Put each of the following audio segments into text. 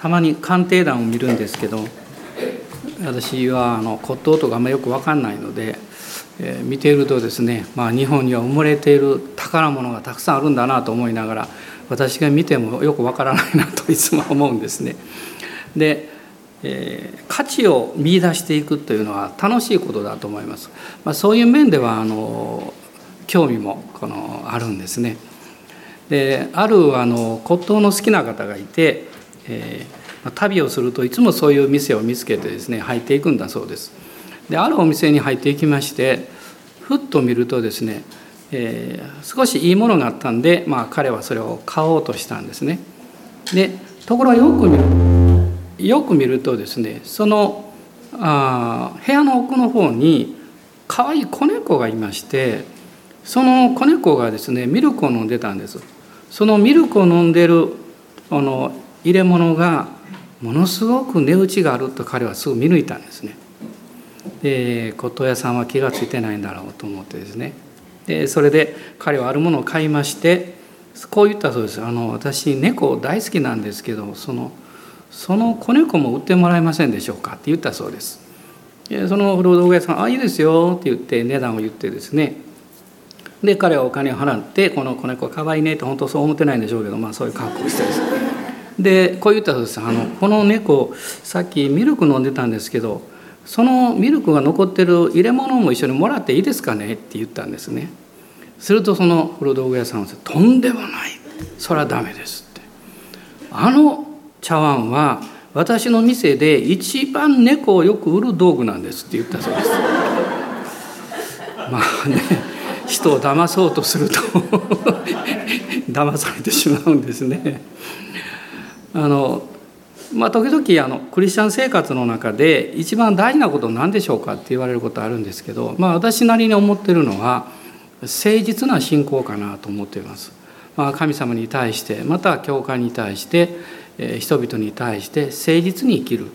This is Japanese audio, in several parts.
たまに鑑定団を見るんですけど私はあの骨董とかあんまよく分かんないので、えー、見ているとですね、まあ、日本には埋もれている宝物がたくさんあるんだなと思いながら私が見てもよく分からないなといつも思うんですね。で、えー、価値を見出していくというのは楽しいことだと思います。まあ、そういう面ではあの興味もこのあるんですね。であるあの骨董の好きな方がいて、えー、旅をするといつもそういう店を見つけてですね入っていくんだそうです。であるお店に入っていきましてふっと見るとですね、えー、少しいいものがあったんで、まあ、彼はそれを買おうとしたんですね。でところがよく見るよく見るとですねそのあ部屋の奥の方に可愛い子猫がいましてその子猫がですねミルクを飲んでたんですそのミルクを飲んでるあの入れ物がものすごく値打ちがあると彼はすぐ見抜いたんですね。で骨董屋さんは気が付いてないんだろうと思ってですね。でそれで彼はあるものを買いましてこう言ったそうです。あの私猫大好きなんですけどそのその子猫も売ってもらえませんでしょうかって言ったそうです。でその古道具屋さん「あいいですよ」って言って値段を言ってですね。で彼はお金を払ってこの子猫かわいいねって本当そう思ってないんでしょうけどまあそういう格好をしてですでこう言ったんです。あのこの猫さっきミルク飲んでたんですけどそのミルクが残ってる入れ物も一緒にもらっていいですかねって言ったんですね。するとその古道具屋さんは「とんでもないそれはダメです」って。あの茶碗は私の店で一番猫をよく売る道具なんですって言ったそうです。まあね人を騙そうとすると騙されてしまうんですね。あのまあ、時々あのクリスチャン生活の中で一番大事なこと何でしょうかって言われることあるんですけど、まあ、私なりに思ってるのは誠実な信仰かなと思っています。まあ、神様に対してまた教会に対して、え、人々に対して誠実に生きる、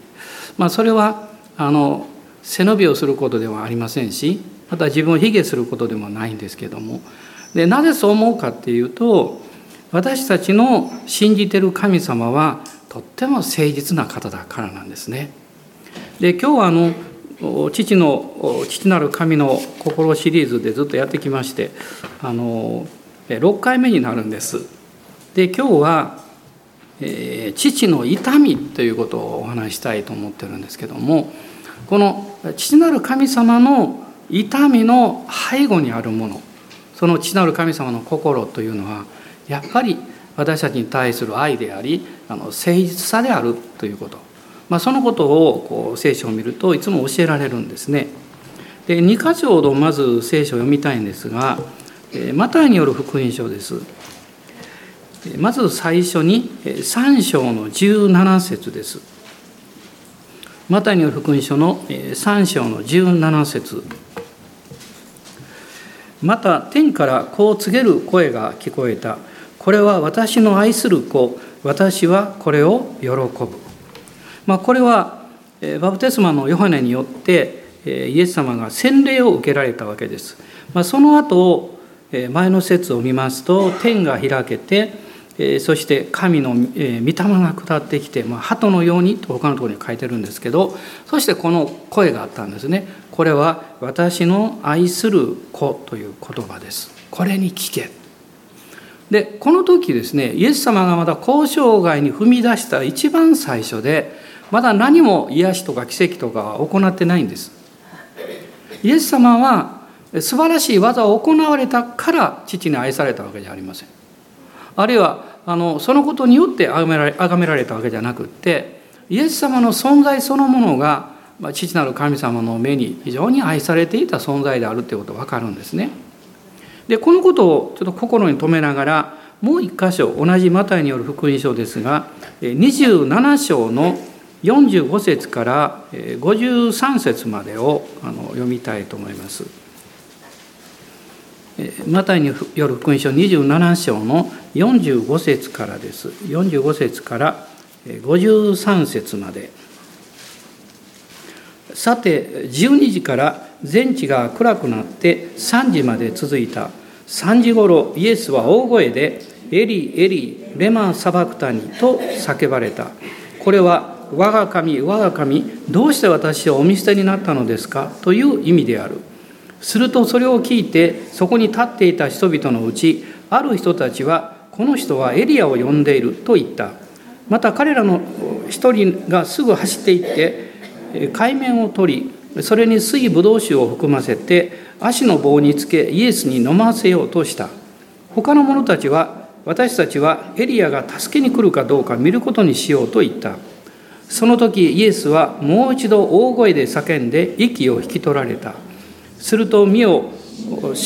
まあ、それはあの背伸びをすることではありませんしまた自分を卑下することでもないんですけどもでなぜそう思うかっていうと私たちの信じてる神様はとっても誠実な方だからなんですね。で今日はあの父の父なる神の心シリーズでずっとやってきましてあの6回目になるんです。で今日は、えー、父の痛みということをお話したいと思ってるんですけどもこの父なる神様の痛みの背後にあるものその父なる神様の心というのはやっぱり私たちに対する愛でありあの誠実さであるということ、まあ、そのことをこう聖書を見るといつも教えられるんですね。で2箇条ほどまず聖書を読みたいんですがえマタイによる福音書です。まず最初に3章の17節です。マタイによる福音書の3章の17節また天からこう告げる声が聞こえた。これは私の愛する子、私はこれを喜ぶ。まあ、これはバプテスマのヨハネによってイエス様が洗礼を受けられたわけです。まあ、その後前の説を見ますと天が開けてそして神の御霊が下ってきて、まあ、鳩のようにと他のところに書いてるんですけどそしてこの声があったんですねこれは私の愛する子という言葉ですこれに聞けでこの時ですねイエス様がまだ交渉外に踏み出した一番最初でまだ何も癒しとか奇跡とかは行ってないんですイエス様は素晴らしい技を行われたから父に愛されたわけじゃありませんあるいはあのそのことによって崇められ崇められたわけじゃなくってイエス様の存在そのものがま、父なる神様の目に非常に愛されていた存在であるということが分かるんですね。でこのことをちょっと心に留めながらもう一箇所同じマタイによる福音書ですが27章の45節から53節までを読みたいと思います。マタイによる福音書27章の45節からです。45節から53節まで。さて12時から全地が暗くなって3時まで続いた。3時ごろイエスは大声で「エリエリレマンサバクタニ」と叫ばれた。これは我が神我が神どうして私をお見捨てになったのですか？という意味である。するとそれを聞いてそこに立っていた人々のうちある人たちはこの人はエリアを呼んでいると言った。また彼らの一人がすぐ走っていって海面を取りそれに水ぶどう酒を含ませて足の棒につけイエスに飲ませようとした。他の者たちは私たちはエリアが助けに来るかどうか見ることにしようと言った。その時イエスはもう一度大声で叫んで息を引き取られた。すると見よ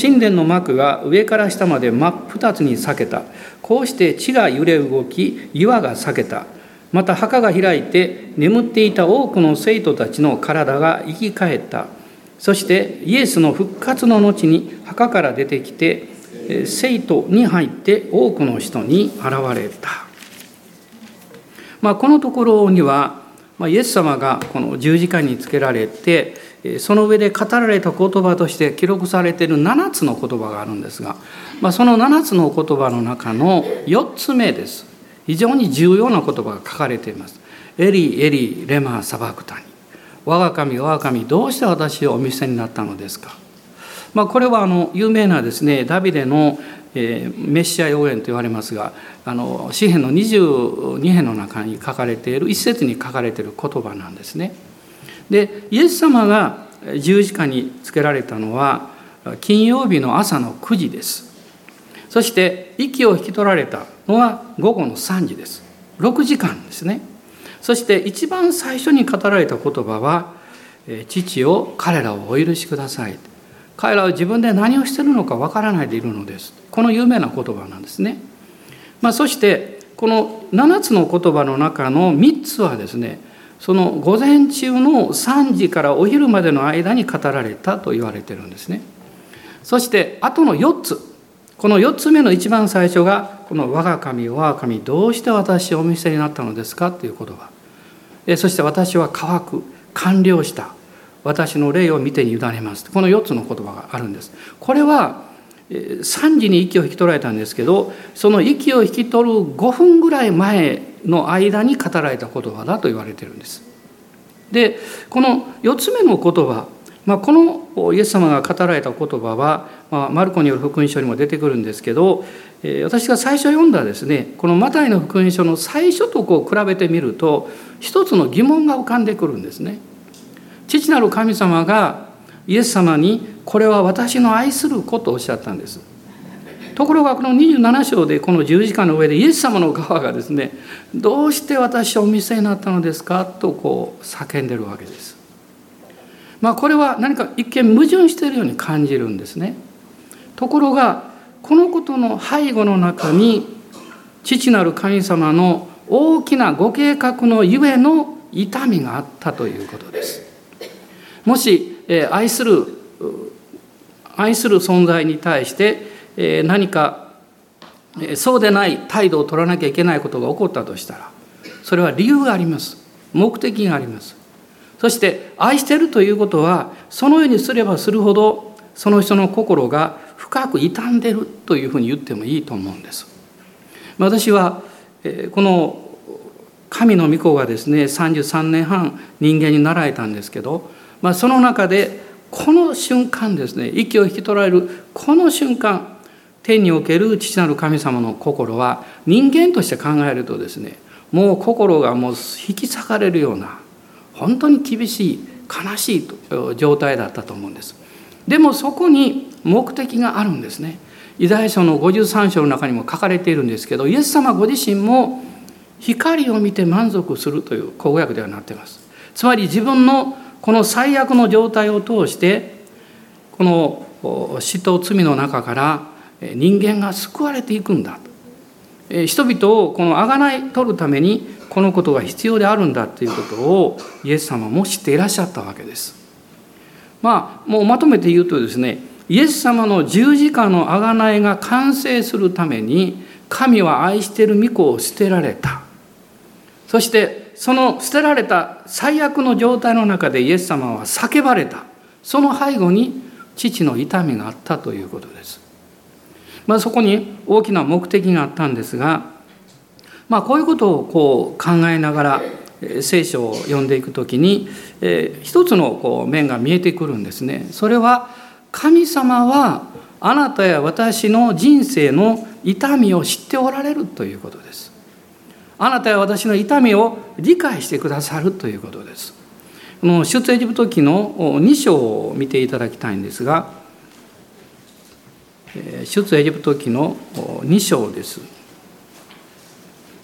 神殿の幕が上から下まで真っ二つに裂けた。こうして地が揺れ動き岩が裂けた。また墓が開いて眠っていた多くの生徒たちの体が生き返った。そしてイエスの復活の後に墓から出てきて生徒に入って多くの人に現れた、まあ、このところにはイエス様がこの十字架につけられてその上で語られた言葉として記録されている7つの言葉があるんですが、まあ、その7つの言葉の中の4つ目です。非常に重要な言葉が書かれています。エリエリレマサバクタニ。我が神我が神どうして私をお見せになったのですか、まあ、これはあの有名なですねダビデの、えー、メシア予言と言われますがあの詩篇の22編の中に書かれている一節に書かれている言葉なんですね。でイエス様が十字架につけられたのは金曜日の朝の9時です。そして息を引き取られた。のは午後の3時です。6時間ですね。そして一番最初に語られた言葉は「父を彼らをお許しください」彼らは自分で何をしてるのかわからないでいるのです。この有名な言葉なんですね、まあ、そしてこの7つの言葉の中の3つはですねその午前中の3時からお昼までの間に語られたと言われてるんですね。そしてあとの4つ。この4つ目の一番最初がこの「我が神我が神どうして私をお見せになったのですか?」という言葉そして私は乾く完了した私の霊を見て委ねますこの4つの言葉があるんですこれは3時に息を引き取られたんですけどその息を引き取る5分ぐらい前の間に語られた言葉だと言われてるんです。でこの4つ目の言葉、まあ、このイエス様が語られた言葉は、まあ、マルコによる福音書にも出てくるんですけど、えー、私が最初読んだですねこのマタイの福音書の最初とこう比べてみると一つの疑問が浮かんでくるんですね。父なる神様がイエス様にこれは私の愛する子とおっしゃったんです。ところがこの27章でこの十字架の上でイエス様の側がですねどうして私をお見せになったのですかとこう叫んでるわけです。まあこれは何か一見矛盾しているように感じるんですね。ところがこのことの背後の中に父なる神様の大きなご計画のゆえの痛みがあったということです。もし愛する愛する存在に対して何かそうでない態度を取らなきゃいけないことが起こったとしたらそれは理由があります目的がありますそして愛してるということはそのようにすればするほどその人の心が深く傷んでるというふうに言ってもいいと思うんです。私はこの神の御子がですね33年半人間になられたんですけど、まあ、その中でこの瞬間ですね息を引き取られるこの瞬間天における父なる神様の心は人間として考えるとですねもう心がもう引き裂かれるような本当に厳しい悲しい状態だったと思うんです。でもそこに目的があるんですね。イザヤ書の53章の中にも書かれているんですけどイエス様ご自身も光を見て満足するという口語訳ではなっています。つまり自分のこの最悪の状態を通してこの死と罪の中から人間が救われていくんだ人々をこの贖い取るためにこのことが必要であるんだということをイエス様も知っていらっしゃったわけです。まあもうまとめて言うとですねイエス様の十字架の贖いが完成するために神は愛している御子を捨てられたそしてその捨てられた最悪の状態の中でイエス様は叫ばれたその背後に父の痛みがあったということです。まあ、そこに大きな目的があったんですが、まあ、こういうことをこう考えながら聖書を読んでいく時に、えー、一つのこう面が見えてくるんですね。それは神様はあなたや私の人生の痛みを知っておられるということです。あなたや私の痛みを理解してくださるということです。この出エジプト記の2章を見ていただきたいんですが出エジプト記の2章です。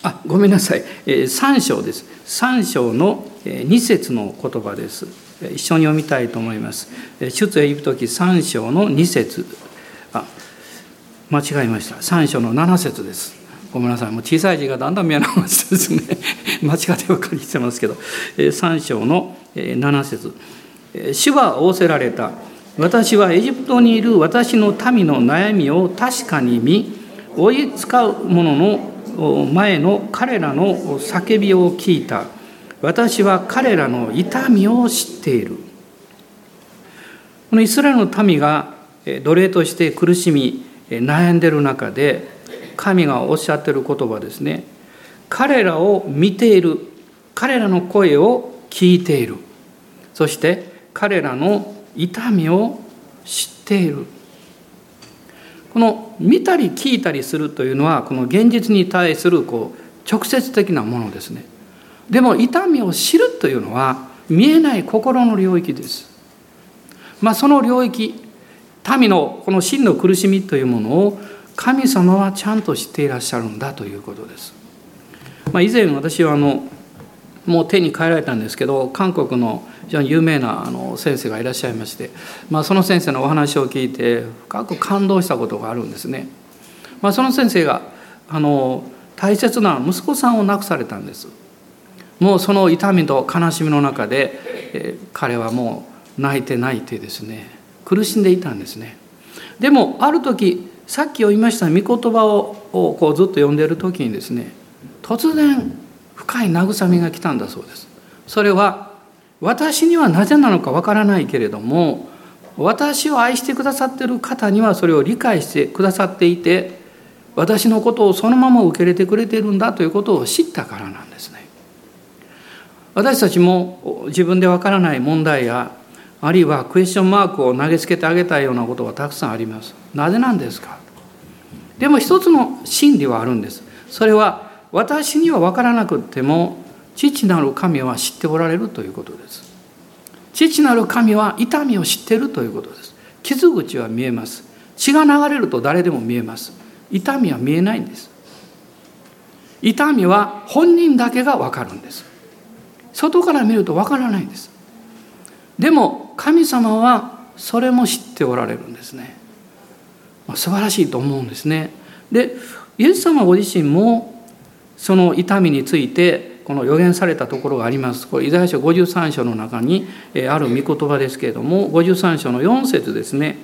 あごめんなさいえ3章です。3章の2節の言葉です。一緒に読みたいと思います。出エジプト記3章の2節あ間違えました。3章の7節です。ごめんなさい。もう小さい字がだんだん見えなくなってですね。間違ってばかりしてますけど、3章の7節主は仰せられた。私はエジプトにいる私の民の悩みを確かに見、追い使う者の前の彼らの叫びを聞いた。私は彼らの痛みを知っている。このイスラエルの民が奴隷として苦しみ悩んでる中で神がおっしゃってる言葉ですね彼らを見ている彼らの声を聞いているそして彼らの痛みを知っているこの見たり聞いたりするというのはこの現実に対するこう直接的なものですね。でも痛みを知るというのは見えない心の領域です。まあその領域民のこの真の苦しみというものを神様はちゃんと知っていらっしゃるんだということです、まあ、以前私はあのもう手に帰られたんですけど韓国の非常に有名なあの先生がいらっしゃいまして、まあ、その先生のお話を聞いて深く感動したことがあるんですね。まあ、その先生があの大切な息子さんを亡くされたんです。もうその痛みと悲しみの中で、えー、彼はもう泣いて泣いてですね苦しんでいたんですね。でもある時さっき読みました御言葉をこうずっと読んでいる時にですね突然深い慰めが来たんだそうです。それは私にはなぜなのかわからないけれども私を愛してくださっている方にはそれを理解してくださっていて私のことをそのまま受け入れてくれているんだということを知ったからなんですね。私たちも自分でわからない問題やあるいはクエスチョンマークを投げつけてあげたいようなことがたくさんあります。なぜなんですか？でも一つの真理はあるんです。それは私には分からなくても父なる神は知っておられるということです。父なる神は痛みを知っているということです。傷口は見えます。血が流れると誰でも見えます。痛みは見えないんです。痛みは本人だけが分かるんです。外から見ると分からないんです。でも神様はそれも知っておられるんですね。素晴らしいと思うんですね。でイエス様ご自身もその痛みについてこの予言されたところがあります。これイザヤ書53章の中にある御言葉ですけれども53章の4節ですね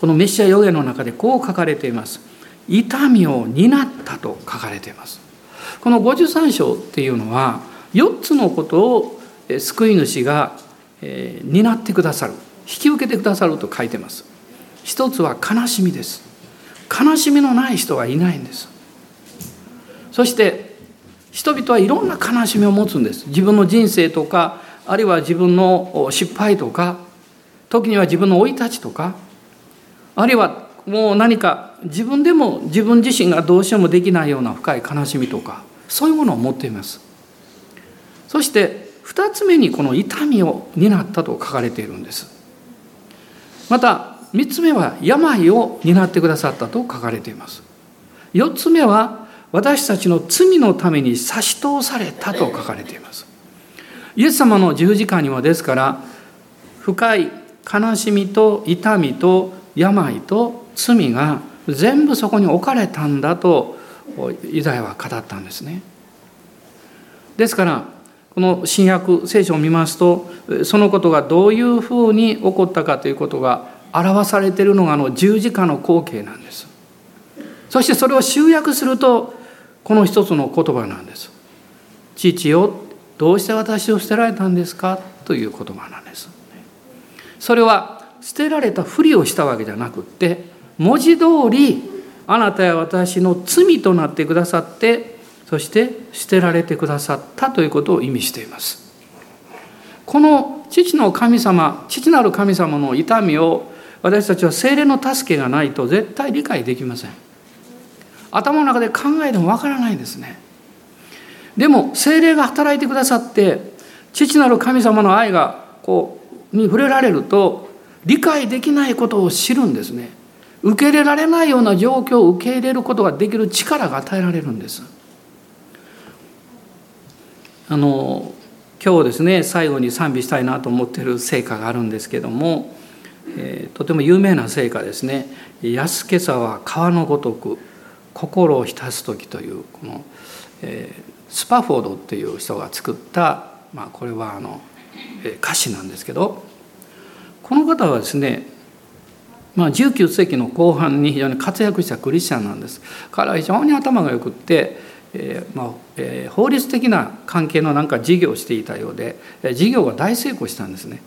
このメシア予言の中でこう書かれています。痛みを担ったと書かれています。この53章っていうのは4つのことを救い主が担ってくださる引き受けてくださると書いてます一つは悲しみです悲しみのない人はいないんですそして人々はいろんな悲しみを持つんです。自分の人生とかあるいは自分の失敗とか時には自分の生い立ちとかあるいはもう何か自分でも自分自身がどうしようもできないような深い悲しみとかそういうものを持っています。そして2つ目にこの痛みを担ったと書かれているんです。また3つ目は病を担ってくださったと書かれています。4つ目は私たちの罪のために差し通されたと書かれています。イエス様の十字架にはですから深い悲しみと痛みと病と罪が全部そこに置かれたんだとイザヤは語ったんですね。ですからこの新約聖書を見ますとそのことがどういうふうに起こったかということが表されているのがあの十字架の光景なんです。そしてそれを集約するとこの一つの言葉なんです。父よどうして私を捨てられたんですか？という言葉なんです。それは捨てられたふりをしたわけじゃなくって文字通りあなたや私の罪となってくださってそして捨てられてくださったということを意味しています。この父の神様父なる神様の痛みを私たちは精霊の助けがないと絶対理解できません。頭の中で考えてもわからないんですね。でも精霊が働いてくださって父なる神様の愛がこうに触れられると理解できないことを知るんですね。受け入れられないような状況を受け入れることができる力が与えられるんです。あの今日ですね最後に賛美したいなと思っている聖歌があるんですけども、えー、とても有名な聖歌ですね「安けさは川のごとく心を浸す時」というこの、えー、スパフォードっていう人が作ったまあ、これはあのえ歌詞なんですけどこの方はですね、まあ、19世紀の後半に非常に活躍したクリスチャンなんです彼は非常に頭がよくって、えーまあえー、法律的な関係のなんか事業をしていたようでえ事業が大成功したんですね。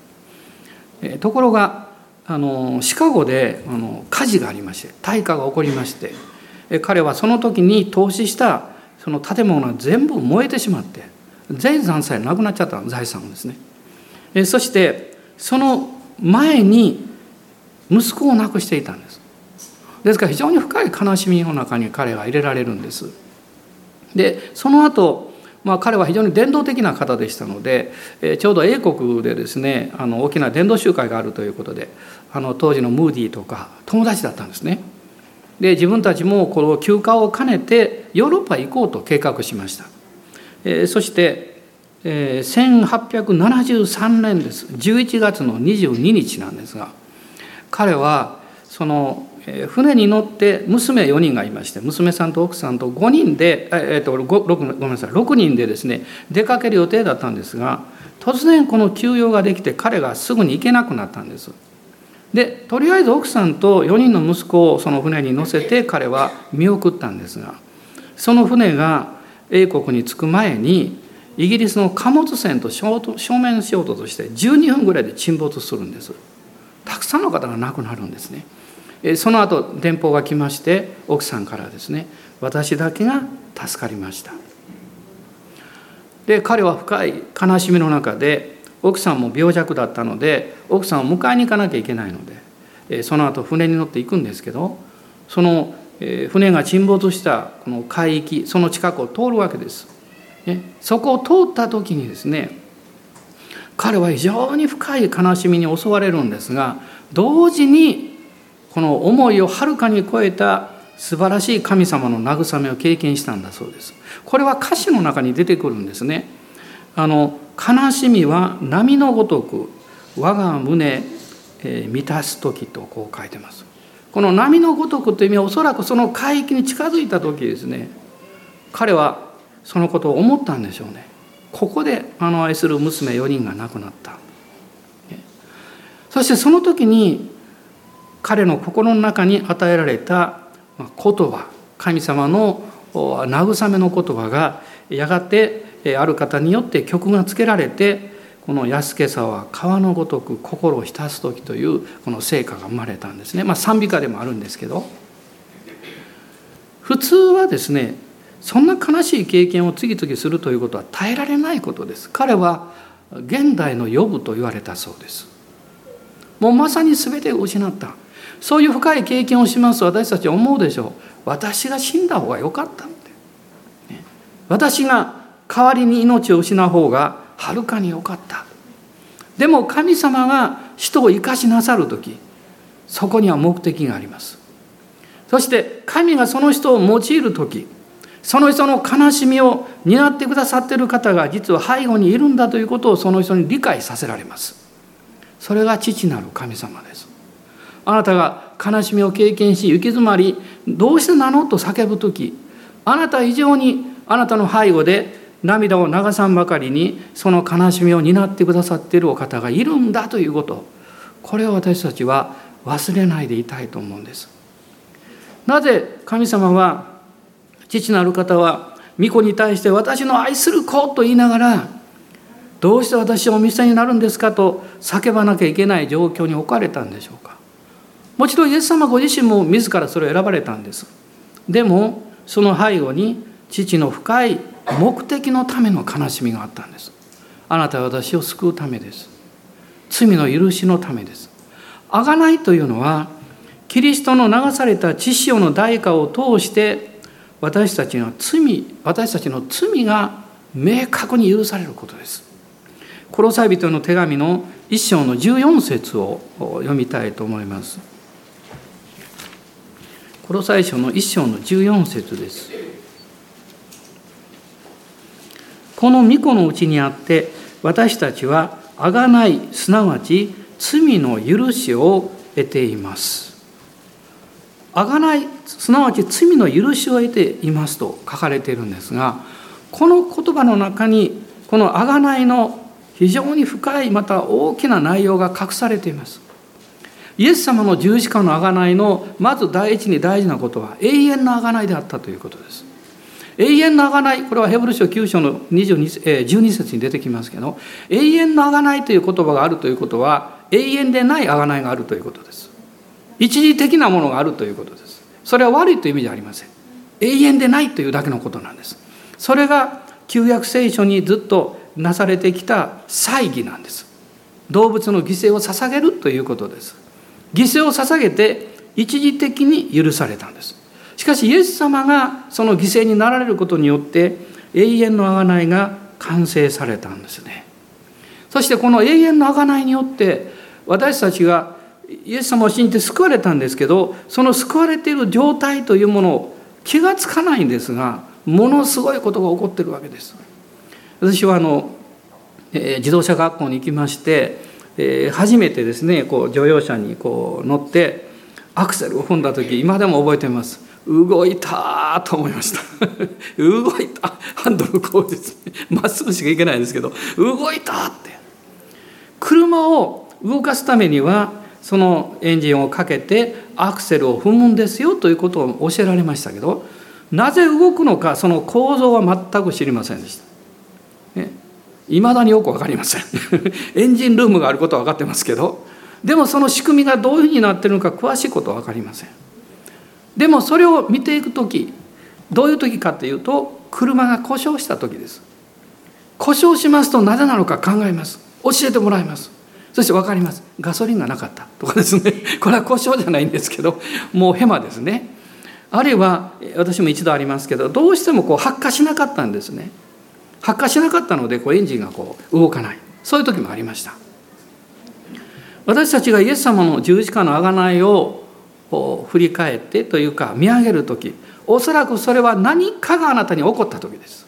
えー、ところがあのシカゴであの火事がありまして大火が起こりまして彼はその時に投資したその建物が全部燃えてしまって全財産なくなっちゃった財産ですね。そしてその前に息子を亡くしていたんです。ですから非常に深い悲しみの中に彼は入れられるんです。でその後まあ、彼は非常に伝道的な方でしたので、えちょうど英国でですねあの大きな伝道集会があるということであの当時のムーディーとか友達だったんですね。で自分たちもこの休暇を兼ねてヨーロッパへ行こうと計画しました。えそして、え1873年です11月の22日なんですが彼はその船に乗って娘4人がいまして娘さんと奥さんと5人で、えー、と 6, ごめんなさい6人でですね出かける予定だったんですが突然この休養ができて彼がすぐに行けなくなったんです。でとりあえず奥さんと4人の息子をその船に乗せて彼は見送ったんですがその船が英国に着く前にイギリスの貨物船と正面衝突して12分ぐらいで沈没するんです。たくさんの方が亡くなるんですね。その後電報が来まして奥さんからですね私だけが助かりました。で彼は深い悲しみの中で奥さんも病弱だったので奥さんを迎えに行かなきゃいけないのでその後船に乗って行くんですけどその船が沈没したこの海域その近くを通るわけです。そこを通った時にですね彼は非常に深い悲しみに襲われるんですが同時にこの思いをはるかに超えた素晴らしい神様の慰めを経験したんだそうです。これは歌詞の中に出てくるんですね。あの悲しみは波のごとく我が胸、え、満たす時とこう書いてます。この波のごとくという意味はおそらくその海域に近づいた時ですね。彼はそのことを思ったんでしょうね。ここであの愛する娘4人が亡くなった。そしてその時に彼の心の中に与えられた言葉神様の慰めの言葉がやがてある方によって曲がつけられてこの安けさは川のごとく心を浸す時というこの成果が生まれたんですね。まあ賛美歌でもあるんですけど普通はですねそんな悲しい経験を次々するということは耐えられないことです。彼は現代の予部と言われたそうです。もうまさに全てを失った。そういう深い経験をしますと私たちは思うでしょう。私が死んだ方が良かったって、ね、私が代わりに命を失う方がはるかに良かった。でも神様が人を生かしなさる時そこには目的があります。そして神がその人を用いる時その人の悲しみを担ってくださっている方が実は背後にいるんだということをその人に理解させられます。それが父なる神様です。あなたが悲しみを経験し行き詰まりどうしてなの？と叫ぶ時あなた以上にあなたの背後で涙を流さんばかりにその悲しみを担ってくださっているお方がいるんだということ。これを私たちは忘れないでいたいと思うんです。なぜ神様は父なる方は御子に対して私の愛する子と言いながらどうして私をお見せになるんですかと叫ばなきゃいけない状況に置かれたんでしょうか。もちろんイエス様ご自身も自らそれを選ばれたんです。でもその背後に父の深い目的のための悲しみがあったんです。あなたは私を救うためです。罪の許しのためです。贖いというのはキリストの流された血潮の代価を通して私たちの罪私たちの罪が明確に許されることです。コロサ人の手紙の一章の14節を読みたいと思います。コロサイ書の一章の14節です。この御子のうちにあって私たちは贖いすなわち罪の許しを得ています。贖いすなわち罪の許しを得ていますと書かれているんですがこの言葉の中にこの贖いの非常に深いまた大きな内容が隠されています。イエス様の十字架の贖いのまず第一に大事なことは永遠の贖いであったということです。永遠の贖いこれはヘブル書9章の22、え12節に出てきますけど永遠の贖いという言葉があるということは永遠でない贖いがあるということです。一時的なものがあるということです。それは悪いという意味じゃありません。永遠でないというだけのことなんです。それが旧約聖書にずっとなされてきた祭儀なんです。動物の犠牲を捧げるということです。犠牲を捧げて一時的に許されたんです。しかしイエス様がその犠牲になられることによって永遠の贖いが完成されたんですね。そしてこの永遠の贖いによって私たちがイエス様を信じて救われたんですけどその救われている状態というものを気がつかないんですがものすごいことが起こってるわけです。私はあの、えー、自動車学校に行きまして、えー、初めてですねこう乗用車にこう乗ってアクセルを踏んだ時今でも覚えてます。動いたと思いました。動いた。ハンドルこうですまっすぐしか行けないんですけど動いたって。車を動かすためにはそのエンジンをかけてアクセルを踏むんですよということを教えられましたけどなぜ動くのかその構造は全く知りませんでした。いま、だによく分かりません。エンジンルームがあることは分かってますけどでもその仕組みがどういうふうになってるのか詳しいことは分かりません。でもそれを見ていく時どういう時かというと車が故障した時です。故障しますとなぜなのか考えます。教えてもらいます。そして分かります。ガソリンがなかった。とかですね。これは故障じゃないんですけどもうヘマですね。あるいは私も一度ありますけどどうしてもこう発火しなかったんですね。発火しなかったのでこうエンジンがこう動かない。そういう時もありました。私たちがイエス様の十字架の贖いをこう振り返ってというか見上げる時おそらくそれは何かがあなたに起こった時です。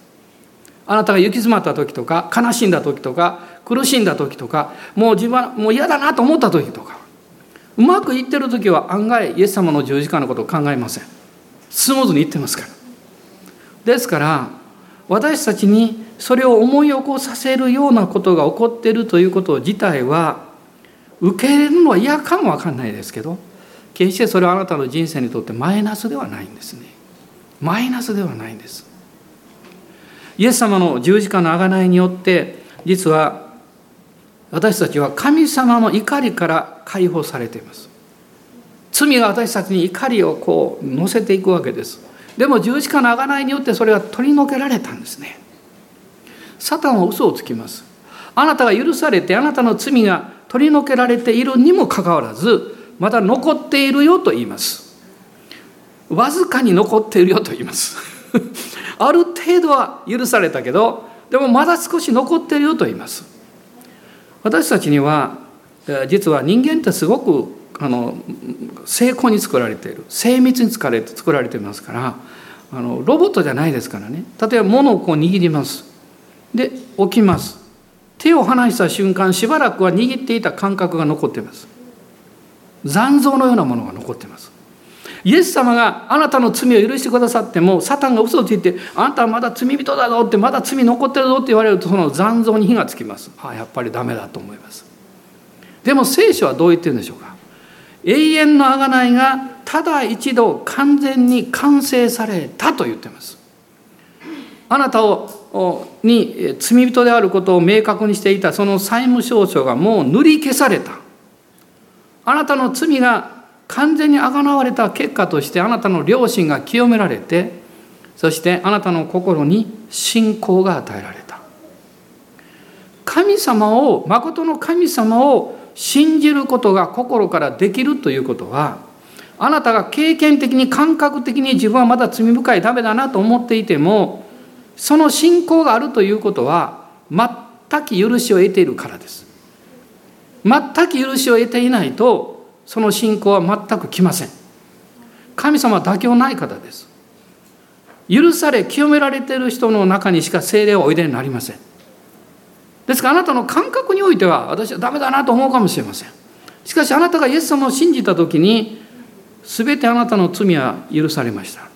あなたが行き詰まった時とか悲しんだ時とか苦しんだ時とかもう自分はもう嫌だなと思った時とかうまくいってる時は案外イエス様の十字架のことを考えません。スムーズにいってますから。ですから私たちにそれを思い起こさせるようなことが起こっているということ自体は受け入れるのは嫌かもわかんないですけど決してそれはあなたの人生にとってマイナスではないんですね。マイナスではないんです。イエス様の十字架の贖いによって実は私たちは神様の怒りから解放されています。罪が私たちに怒りをこう乗せていくわけです。でも十字架の贖いによってそれが取り除けられたんですね。サタンは嘘をつきます。あなたが許されてあなたの罪が取り除けられているにもかかわらずまだ残っているよと言います。わずかに残っているよと言います。ある程度は許されたけどでもまだ少し残っているよと言います。私たちには実は人間ってすごくあの精巧に作られている。精密に作られて作られていますからあのロボットじゃないですからね。例えば物をこう握ります。で起きます。手を離した瞬間しばらくは握っていた感覚が残っています。残像のようなものが残っていますイエス様があなたの罪を許してくださってもサタンが嘘をついてあなたはまだ罪人だぞってまだ罪残ってるぞって言われるとその残像に火がつきますああやっぱりダメだと思いますでも聖書はどう言ってるんでしょうか？永遠の贖いがただ一度完全に完成されたと言ってます。あなたをに罪人であることを明確にしていたその債務証書がもう塗り消された。あなたの罪が完全にあがなわれた結果としてあなたの良心が清められてそしてあなたの心に信仰が与えられた。神様を誠の神様を信じることが心からできるということはあなたが経験的に感覚的に自分はまだ罪深いダメだなと思っていてもその信仰があるということは全く許しを得ているからです。全く許しを得ていないとその信仰は全く来ません。神様は妥協ない方です。許され清められている人の中にしか精霊はおいでになりません。ですからあなたの感覚においては私はダメだなと思うかもしれません。しかしあなたがイエス様を信じた時に全てあなたの罪は許されました。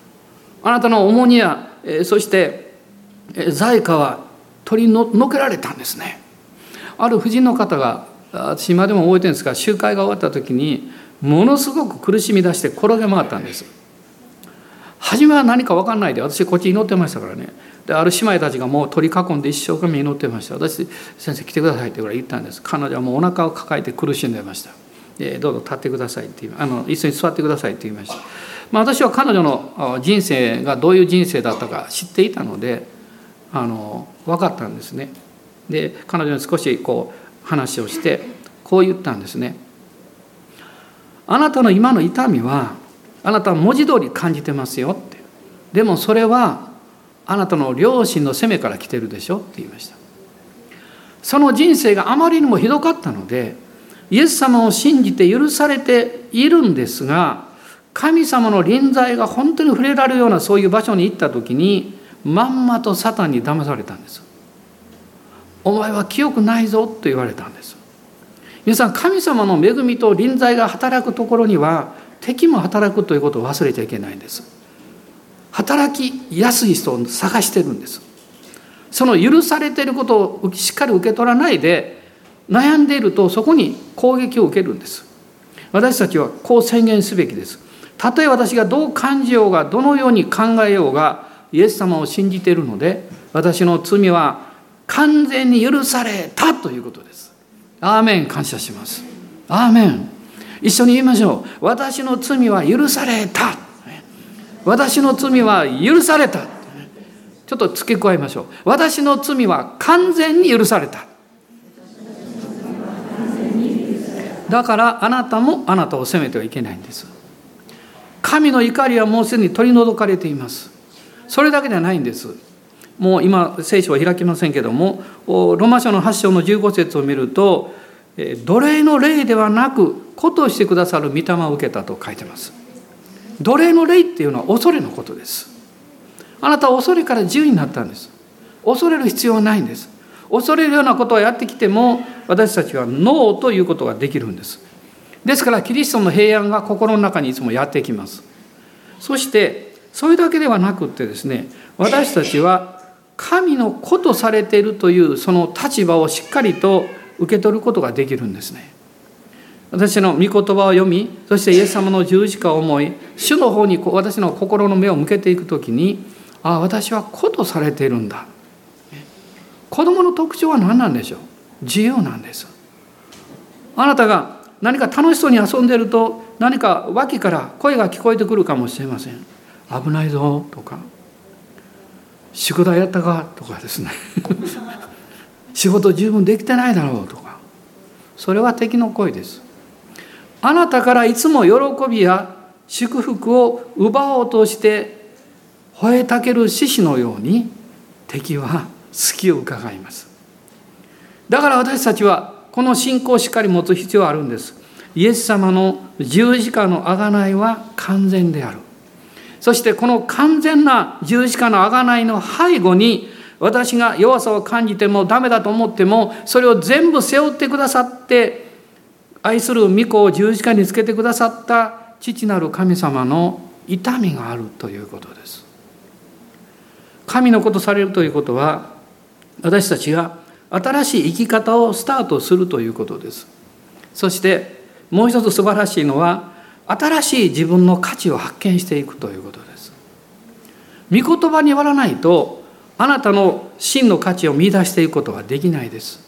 あなたの重荷やそして罪過は取り除けられたんですね。ある婦人の方が私今でも覚えてるんですが集会が終わった時にものすごく苦しみ出して転げ回ったんです。初めは何か分かんないで私こっち祈ってましたからね。である姉妹たちがもう取り囲んで一生懸命祈ってました。私先生来てくださいって言ったんです。彼女はもうお腹を抱えて苦しんでました。でどうぞ立ってくださいってあの一緒に座ってくださいって言いました、まあ、私は彼女の人生がどういう人生だったか知っていたのであの分かったんですね。で彼女に少しこう話をしてこう言ったんですね。あなたの今の痛みはあなたは文字通り感じてますよって。でもそれはあなたの両親の責めから来てるでしょって言いました。その人生があまりにもひどかったのでイエス様を信じて許されているんですが神様の臨在が本当に触れられるようなそういう場所に行った時にまんまとサタンに騙されたんです。お前は清くないぞと言われたんです。皆さん神様の恵みと臨在が働くところには敵も働くということを忘れちゃいけないんです。働きやすい人を探してるんです。その許されていることをしっかり受け取らないで悩んでいるとそこに攻撃を受けるんです。私たちはこう宣言すべきです。たとえ私がどう感じようがどのように考えようがイエス様を信じているので私の罪は完全に許されたということです。アーメン感謝します。アーメン。一緒に言いましょう。私の罪は許された。私の罪は許された。ちょっと付け加えましょう。私の罪は完全に許された。だからあなたもあなたを責めてはいけないんです。神の怒りはもうすでに取り除かれています。それだけではないんです。もう今聖書は開きませんけどもローマ書の8章の15節を見ると奴隷の霊ではなく子としてくださる御霊を受けたと書いてます。奴隷の霊っていうのは恐れのことです。あなたは恐れから自由になったんです。恐れる必要はないんです。恐れるようなことをやってきても私たちはノーということができるんです。ですからキリストの平安が心の中にいつもやってきます。そしてそれだけではなくってですね私たちは神の子とされているというその立場をしっかりと受け取ることができるんですね。私の御言葉を読みそしてイエス様の十字架を思い主の方に私の心の目を向けていく時にああ私は子とされているんだ。子供の特徴は何なんでしょう？自由なんです。あなたが何か楽しそうに遊んでると何か脇から声が聞こえてくるかもしれません。危ないぞとか宿題やったか？とかですね仕事十分できてないだろうとか。それは敵の声ですあなたからいつも喜びや祝福を奪おうとして吠えたける獅子のように敵は隙を伺いますだから私たちはこの信仰をしっかり持つ必要があるんです。イエス様の十字架の贖いは完全である。そしてこの完全な十字架の贖いの背後に私が弱さを感じてもダメだと思ってもそれを全部背負ってくださって愛する御子を十字架につけてくださった父なる神様の痛みがあるということです。神のことされるということは私たちが新しい生き方をスタートするということです。そしてもう一つ素晴らしいのは新しい自分の価値を発見していくということです。御言葉によらないとあなたの真の価値を見出していくことはできないです。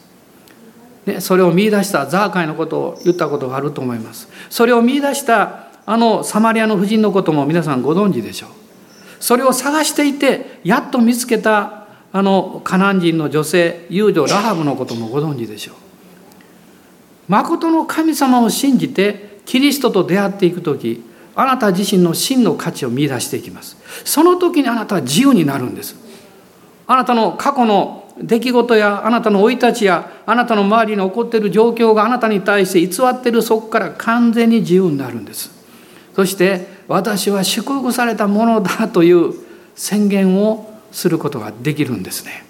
ね、それを見出したザーカイのことを言ったことがあると思います。それを見出したあのサマリアの婦人のことも皆さんご存知でしょう。それを探していてやっと見つけたあのカナン人の女性遊女ラハブのこともご存知でしょう。誠の神様を信じてキリストと出会っていく時あなた自身の真の価値を見いだしていきます。その時にあなたは自由になるんです。あなたの過去の出来事やあなたの生い立ちやあなたの周りに起こっている状況があなたに対して偽っているそこから完全に自由になるんです。そして私は祝福されたものだという宣言をすることができるんですね。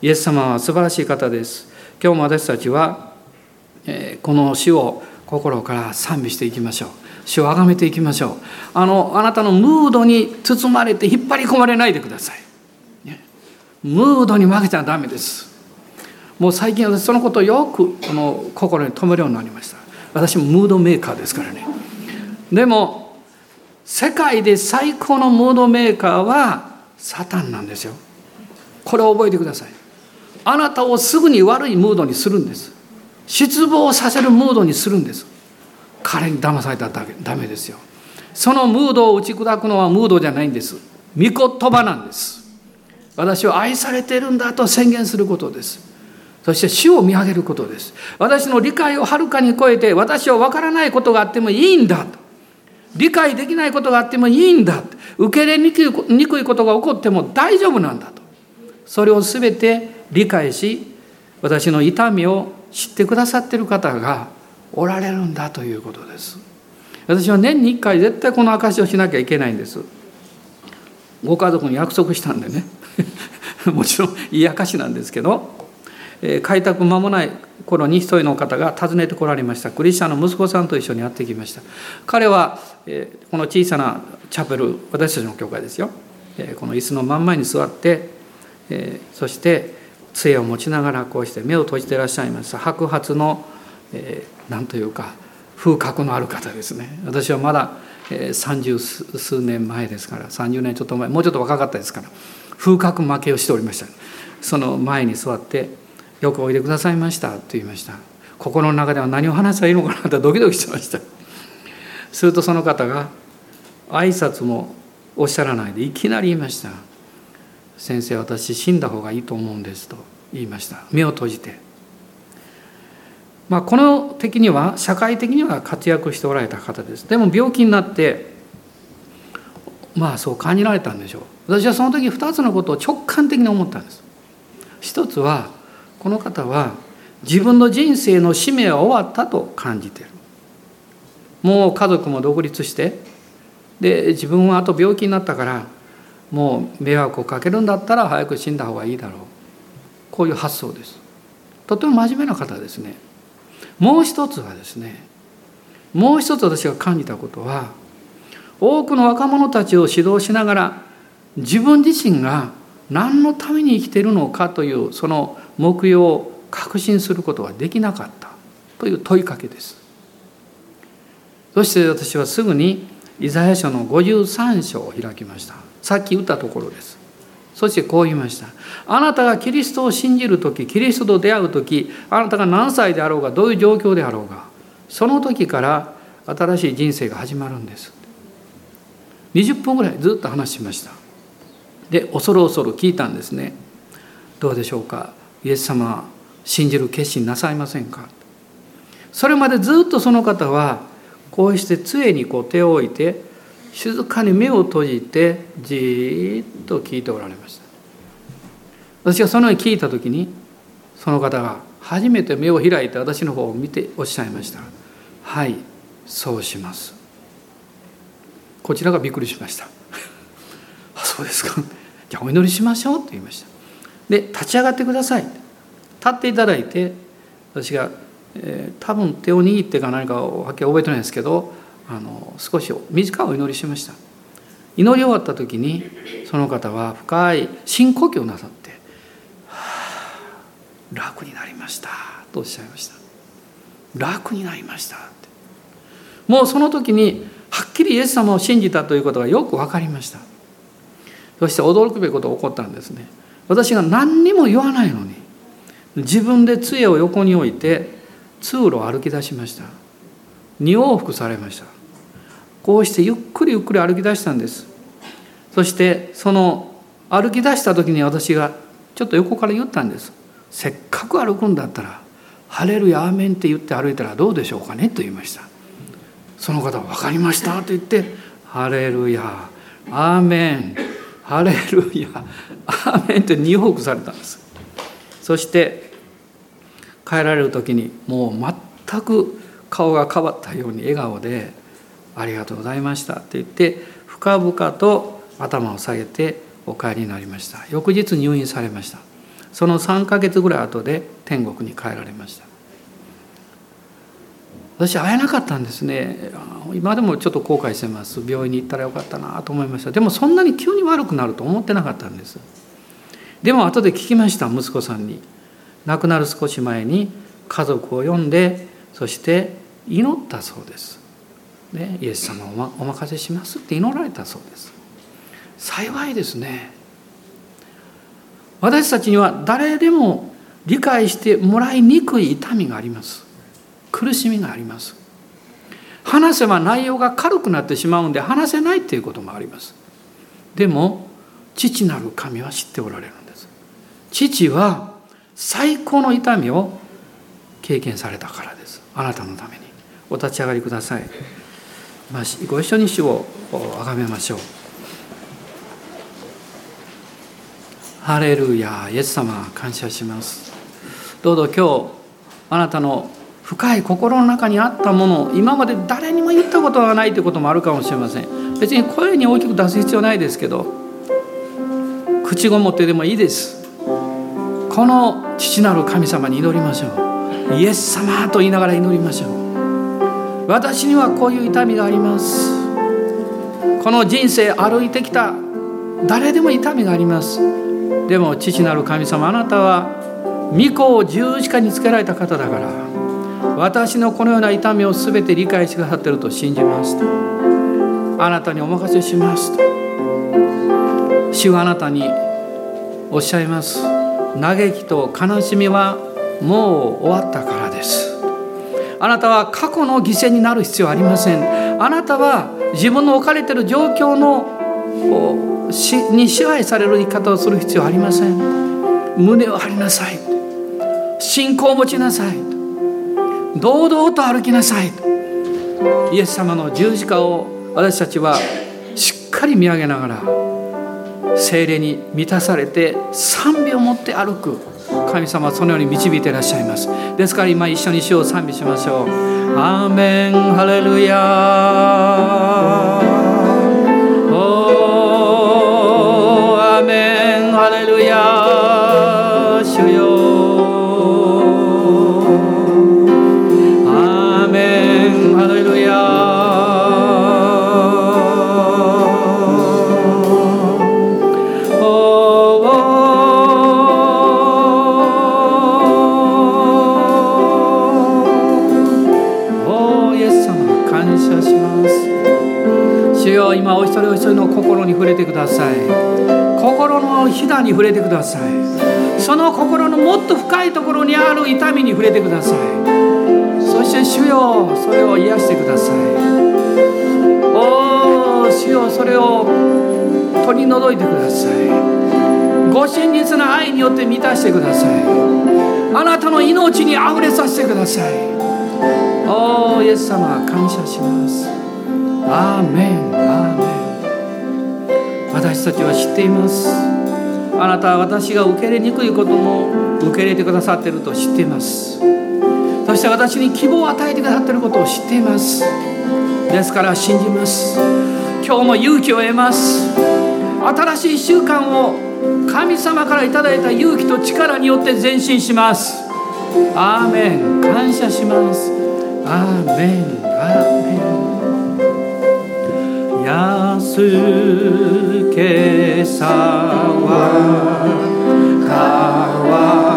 イエス様は素晴らしい方です。今日も私たちはこの死を心から賛美していきましょう。主を崇めていきましょう。あのあなたのムードに包まれて引っ張り込まれないでください。ムードに負けちゃダメです。もう最近私そのことをよくこの心に留めるようになりました。私もムードメーカーですからね。でも世界で最高のムードメーカーはサタンなんですよ。これを覚えてください。あなたをすぐに悪いムードにするんです。失望させるムードにするんです。彼に騙されたらダメですよ。そのムードを打ち砕くのはムードじゃないんです。御言葉なんです。私は愛されているんだと宣言することです。そして死を見上げることです。私の理解をはるかに超えて私は分からないことがあってもいいんだと。理解できないことがあってもいいんだ受け入れにくいことが起こっても大丈夫なんだと。それを全て理解し私の痛みを知ってくださっている方がおられるんだということです。私は年に1回絶対この証しをしなきゃいけないんです。ご家族に約束したんでね。もちろんいい証なんですけど、えー、開拓間もない頃に一人の方が訪ねてこられました。クリスチャンの息子さんと一緒にやってきました。彼は、えー、この小さなチャペル私たちの教会ですよ、えー、この椅子の真ん前に座って、えそして杖を持ちながらこうして目を閉じてらっしゃいました白髪の、えー、というか風格のある方ですね。私はまだ三十数年前ですから30年ちょっと前もうちょっと若かったですから風格負けをしておりました。その前に座って「よくおいでくださいました」と言いました。心の中では何を話せばいいのかなとドキドキしてました。するとその方が挨拶もおっしゃらないでいきなり言いました「先生私死んだ方がいいと思うんです」と言いました。目を閉じて。まあ、この的には社会的には活躍しておられた方です。でも病気になってまあそう感じられたんでしょう。私はその時2つのことを直感的に思ったんです。一つはこの方は自分の人生の使命は終わったと感じている。もう家族も独立してで自分はあと病気になったからもう迷惑をかけるんだったら早く死んだ方がいいだろうこういう発想ですとても真面目な方ですねもう一つはですねもう一つ私が感じたことは多くの若者たちを指導しながら自分自身が何のために生きているのかというその目標を確信することができなかったという問いかけです。そして私はすぐにイザヤ書の53章を開きました。さっき言ったところです。そしてこう言いました。あなたがキリストを信じる時、キリストと出会う時、あなたが何歳であろうが、どういう状況であろうが、その時から新しい人生が始まるんです。20分ぐらいずっと話しました。で、恐る恐る聞いたんですね。どうでしょうか？イエス様、信じる決心なさいませんか？それまでずっとその方は、こうして杖にこう手を置いて、静かに目を閉じてじっと聞いておられました。私がそのように聞いた時にその方が初めて目を開いて私の方を見ておっしゃいました。はいそうします。こちらがびっくりしました。あそうですか。じゃあお祈りしましょうと言いました。で立ち上がってください。立っていただいて私が、えー、多分手を握ってか何かはっきり覚えてないんですけどあの少し短いお祈りしました。祈り終わった時にその方は深い深呼吸をなさって「はあ楽になりました」とおっしゃいました楽になりましたって。もうその時にはっきりイエス様を信じたということがよく分かりました。そして驚くべきことが起こったんですね。私が何にも言わないのに自分で杖を横に置いて通路を歩き出しました。2往復されました。こうしてゆっくりゆっくり歩き出したんです。そしてその歩き出した時に私がちょっと横から言ったんです。せっかく歩くんだったら「晴れるやアーメン」って言って歩いたらどうでしょうかねと言いました。その方は「分かりました」と言って「晴れるやアーメンハレルヤアーメン」って2往復されたんです。そして帰られる時にもう全く顔が変わったように笑顔で「ありがとうございました」って言って深々と頭を下げてお帰りになりました。翌日入院されました。その3ヶ月ぐらい後で天国に帰られました。私会えなかったんですね。今でもちょっと後悔してます。病院に行ったらよかったなと思いました。でもそんなに急に悪くなると思ってなかったんです。でも後で聞きました息子さんに。亡くなる少し前に家族を呼んでそして祈ったそうです、ね、イエス様をお任せしますって祈られたそうです。幸いですね。私たちには誰でも理解してもらいにくい痛みがあります。苦しみがあります。話せば内容が軽くなってしまうんで話せないっていうこともあります。でも父なる神は知っておられるんです。父は最高の痛みを経験されたからです。あなたのために。お立ち上がりください。まご一緒に主を崇めましょう。ハレルヤイエス様感謝します。どうぞ今日あなたの深い心の中にあったものを今まで誰にも言ったことがないということもあるかもしれません。別に声に大きく出す必要ないですけど口ごもってでもいいです。この父なる神様に祈りましょう。イエス様と言いながら祈りましょう。私にはこういう痛みがあります。この人生歩いてきた。誰でも痛みがあります。でも父なる神様あなたは御子を十字架につけられた方だから私のこのような痛みを全て理解してくださっていると信じますと。あなたにお任せしますと。主はあなたにおっしゃいます。嘆きと悲しみはもう終わったから。あなたは過去の犠牲になる必要はありません。あなたは自分の置かれている状況のに支配される生き方をする必要はありません。胸を張りなさい。信仰を持ちなさい。堂々と歩きなさい。イエス様の十字架を私たちはしっかり見上げながら精霊に満たされて賛美を持って歩く。神様はそのように導いていらっしゃいます。ですから今一緒に主を賛美しましょう。アーメン。ハレルヤ主よ今お一人お一人の心に触れてください。心のひだに触れてください。その心のもっと深いところにある痛みに触れてください。そして主よそれを癒してください。おお主よそれを取り除いてください。ご真実な愛によって満たしてください。あなたの命にあふれさせてください。おおイエス様感謝します。アーメンアーメン私たちは知っています。あなたは私が受け入れにくいことも受け入れてくださっていると知っています。そして私に希望を与えてくださっていることを知っています。ですから信じます。今日も勇気を得ます。新しい習慣を神様からいただいた勇気と力によって前進します。アーメン。感謝します。アーメンアーメン。安けさは川の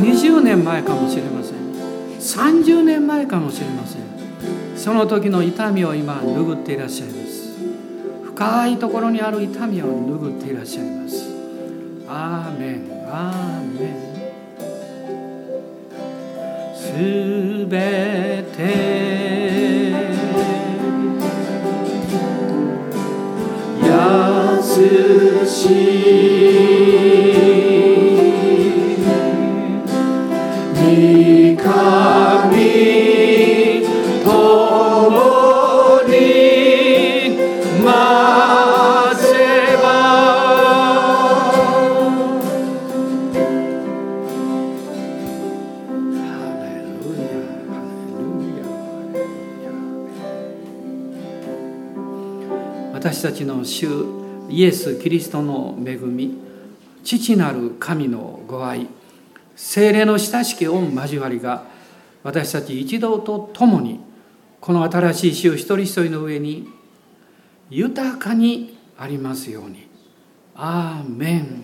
20年前かもしれません。30年前かもしれません。その時の痛みを今拭っていらっしゃいます。深いところにある痛みを拭っていらっしゃいます。アーメン。アーメン。すべて。優しいイエス・キリストの恵み父なる神のご愛精霊の親しき御交わりが私たち一同と共にこの新しい死を一人一人の上に豊かにありますように。アーメン